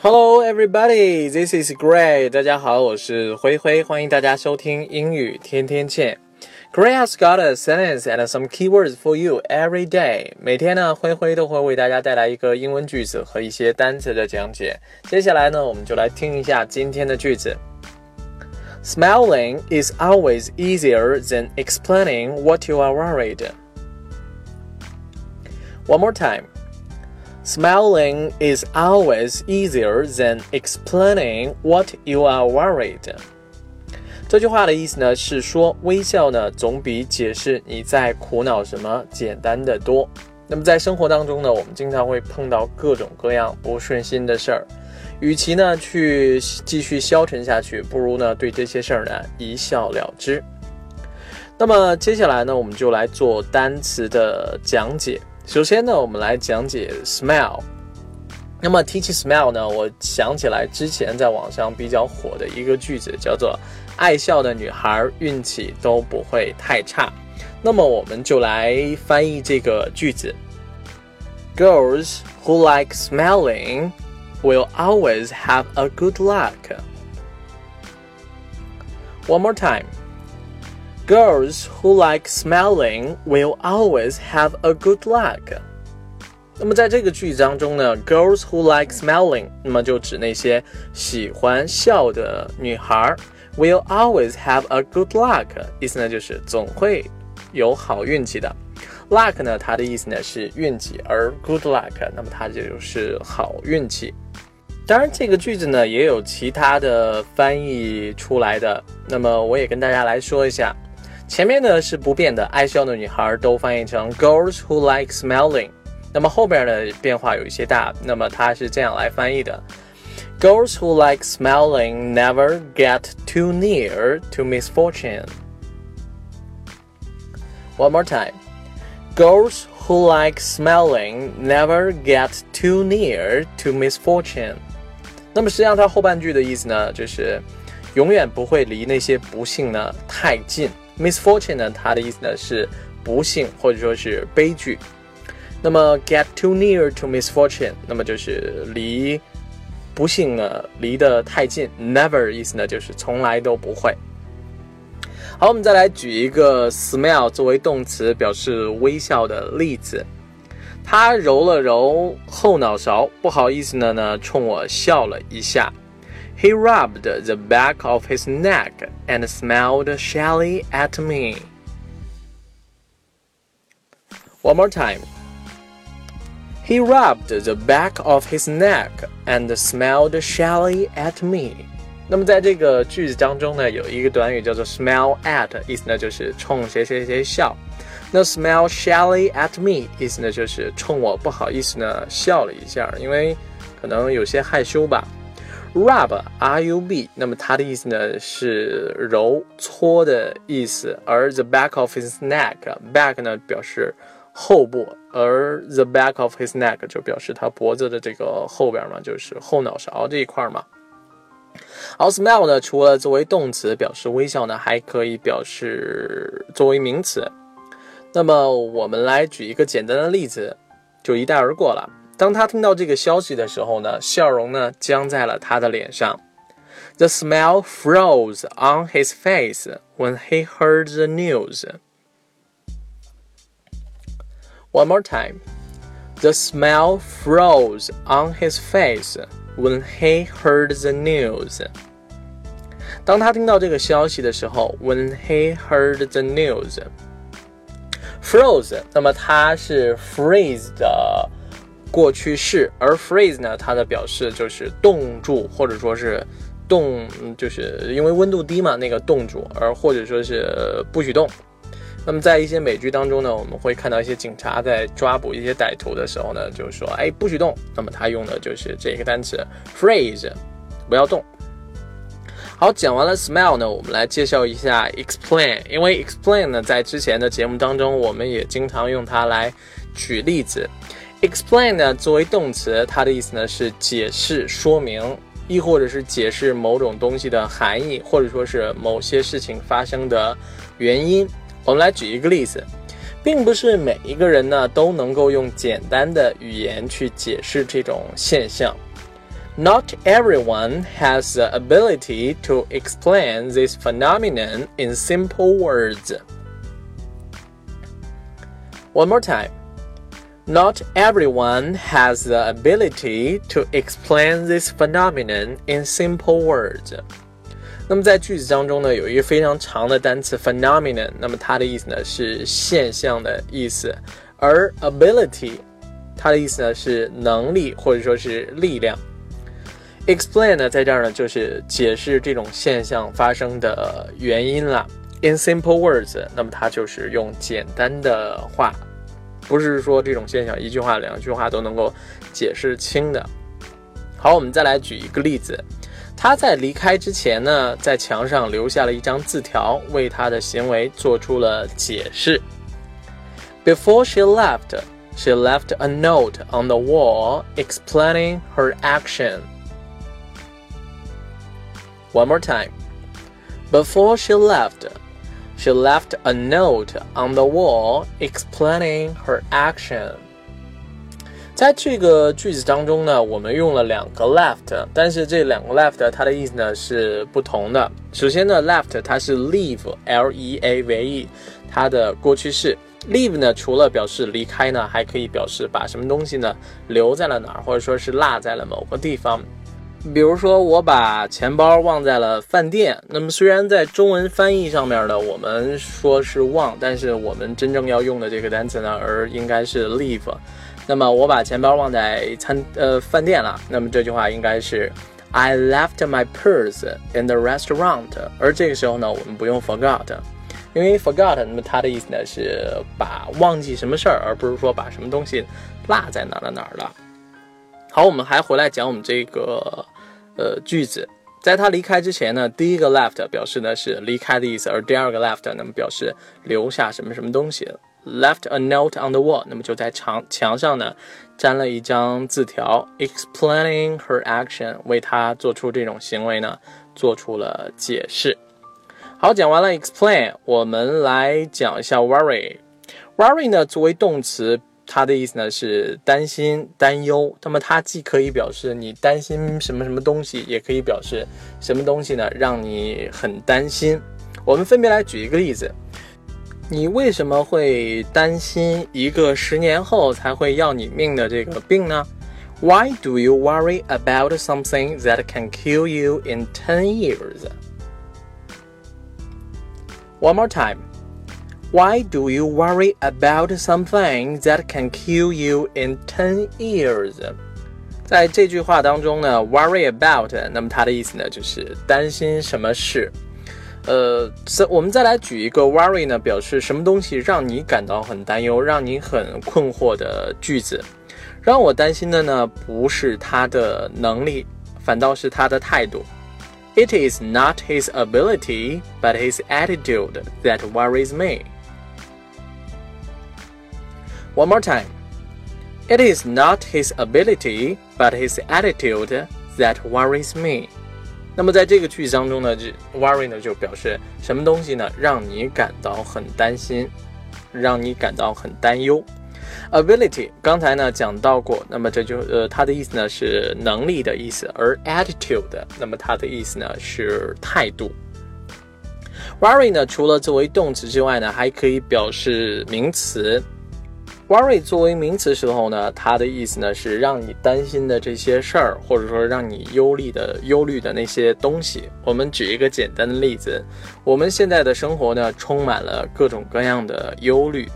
Hello, everybody. This is Gray. 大家好，我是灰灰，欢迎大家收听英语天天见。Gray has got a sentence and some keywords for you every day. 每天呢，灰灰都会为大家带来一个英文句子和一些单词的讲解。接下来呢，我们就来听一下今天的句子。Smiling is always easier than explaining what you are worried. One more time. Smiling is always easier than explaining what you are worried. 这句话的意思呢是说，微笑呢总比解释你在苦恼什么简单的多。那么在生活当中呢，我们经常会碰到各种各样不顺心的事儿，与其呢去继续消沉下去，不如呢对这些事儿呢一笑了之。那么接下来呢，我们就来做单词的讲解。首先呢，我们来讲解 smile。那么提起 smile 呢，我想起来之前在网上比较火的一个句子，叫做“爱笑的女孩运气都不会太差”。那么我们就来翻译这个句子：Girls who like smiling will always have a good luck. One more time. Girls who like smiling will always have a good luck. 那么在这个句子当中呢，girls who like smiling，那么就指那些喜欢笑的女孩，will always have a good luck，意思呢就是总会有好运气的。luck 呢，它的意思呢是运气，而 good luck，那么它就是好运气。当然，这个句子呢也有其他的翻译出来的，那么我也跟大家来说一下。前面呢是不变的，爱笑的女孩都翻译成 girls who like smiling。那么后边的变化有一些大，那么它是这样来翻译的：girls who like smiling never get too near to misfortune。One more time. Girls who like smiling never get too near to misfortune。那么实际上它后半句的意思呢，就是永远不会离那些不幸呢太近。 Misfortune 呢，它的意思呢是不幸或者说是悲剧。那么 get too near to misfortune，那么就是离不幸呢离得太近。never 意思呢就是从来都不会。好，我们再来举一个 smile 作为动词表示微笑的例子。他揉了揉后脑勺，不好意思的呢，冲我笑了一下。He rubbed the back of his neck and smiled shyly at me. One more time. He rubbed the back of his neck and smiled shyly at me. 那么在这个句子当中呢，有一个短语叫做 smile at，意思呢就是冲谁谁谁笑。那 smile shyly at me 意思呢就是冲我不好意思呢笑了一下，因为可能有些害羞吧。 Rub, R-U-B，那么它的意思呢是揉搓的意思，而 the back of his neck，back 呢表示后部，而 the back of his neck 就表示他脖子的这个后边嘛，就是后脑勺这一块嘛。而 smile 呢，除了作为动词表示微笑呢，还可以表示作为名词。那么我们来举一个简单的例子，就一带而过了。当他听到这个消息的时候呢，笑容呢僵在了他的脸上。The smile froze on his face when he heard the news. One more time. The smile froze on his face when he heard the news. 当他听到这个消息的时候，when he heard the news. Froze，那么它是 freeze 的。 过去式，而 freeze 呢，它的表示就是冻住，或者说是冻，就是因为温度低嘛，那个冻住，而或者说是不许动。那么在一些美剧当中呢，我们会看到一些警察在抓捕一些歹徒的时候呢，就是说，哎，不许动。那么他用的就是这个单词 freeze，不要动。好，讲完了 smile 呢，我们来介绍一下 explain，因为 explain 呢，在之前的节目当中，我们也经常用它来举例子。Explain 呢，作为动词，它的意思呢是解释、说明，亦或者是解释某种东西的含义，或者说是某些事情发生的原因。我们来举一个例子，并不是每一个人呢都能够用简单的语言去解释这种现象。Not everyone has the ability to explain this phenomenon in simple words. One more time. Not everyone has the ability to explain this phenomenon in simple words. 那么在句子当中呢，有一个非常长的单词 phenomenon，那么它的意思呢是现象的意思，而 ability 它的意思呢是能力或者说是力量。Explain 呢，在这儿呢就是解释这种现象发生的原因了。In simple words，那么它就是用简单的话，不是说这种现象一句话、两句话都能够解释清的。好，我们再来举一个例子。他在离开之前呢，在墙上留下了一张字条，为他的行为做出了解释。Before she left, she left a note on the wall explaining her action. One more time. Before she left, she left a note on the wall explaining her action. 在这个句子当中呢，我们用了两个 left，但是这两个 left 它的意思呢是不同的。首先呢，left 它是 leave，l e a v e，它的过去式。leave 呢，除了表示离开呢，还可以表示把什么东西呢留在了哪儿，或者说是落在了某个地方。比如说，我把钱包忘在了饭店。那么，虽然在中文翻译上面呢，我们说是忘，但是我们真正要用的这个单词呢，而应该是 leave。那么，我把钱包忘在餐呃饭店了。那么这句话应该是 I left my purse in the restaurant。而这个时候呢，我们不用 forgot，因为 forgot，那么它的意思呢是把忘记什么事儿，而不是说把什么东西落在哪了哪儿了。好，我们还回来讲我们这个呃句子，在他离开之前呢，第一个 left 表示的是离开的意思，而第二个 left 那么表示留下什么什么东西。Left a note on the wall，那么就在墙墙上呢粘了一张字条，explaining her action，为她做出这种行为呢做出了解释。好，讲完了 explain，我们来讲一下 worry。worry 呢作为动词。它的意思呢是担心、担忧。那么它既可以表示你担心什么什么东西，也可以表示什么东西呢让你很担心。我们分别来举一个例子：你为什么会担心一个十年后才会要你命的这个病呢？Why do you worry about something that can kill you in ten years? One more time. Why do you worry about something that can kill you in ten years？在这句话当中呢，worry about，那么它的意思呢就是担心什么事。呃，我们再来举一个 worry 呢，表示什么东西让你感到很担忧，让你很困惑的句子。让我担心的呢，不是他的能力，反倒是他的态度。It is not his ability, but his attitude that worries me. One more time. It is not his ability, but his attitude that worries me. 那么在这个句子当中呢，这 worry 呢就表示什么东西呢？让你感到很担心，让你感到很担忧。Ability 刚才呢讲到过，那么这就呃它的意思呢是能力的意思，而 attitude 那么它的意思呢是态度。Worry 呢除了作为动词之外呢，还可以表示名词。Worry 作为名词时候呢，它的意思呢是让你担心的这些事儿，或者说让你忧虑的忧虑的那些东西。我们举一个简单的例子，我们现在的生活呢充满了各种各样的忧虑。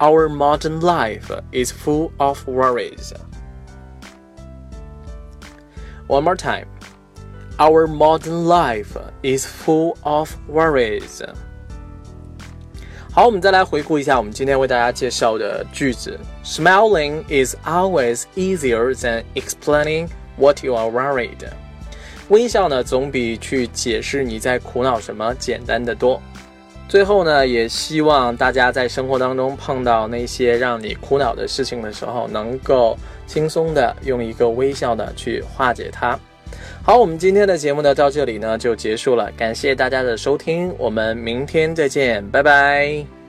Our modern life is full of worries. One more time. Our modern life is full of worries. 好，我们再来回顾一下我们今天为大家介绍的句子。Smiling is always easier than explaining what you are worried。微笑呢，总比去解释你在苦恼什么简单的多。最后呢，也希望大家在生活当中碰到那些让你苦恼的事情的时候，能够轻松的用一个微笑的去化解它。好，我们今天的节目呢，到这里呢就结束了。感谢大家的收听，我们明天再见，拜拜。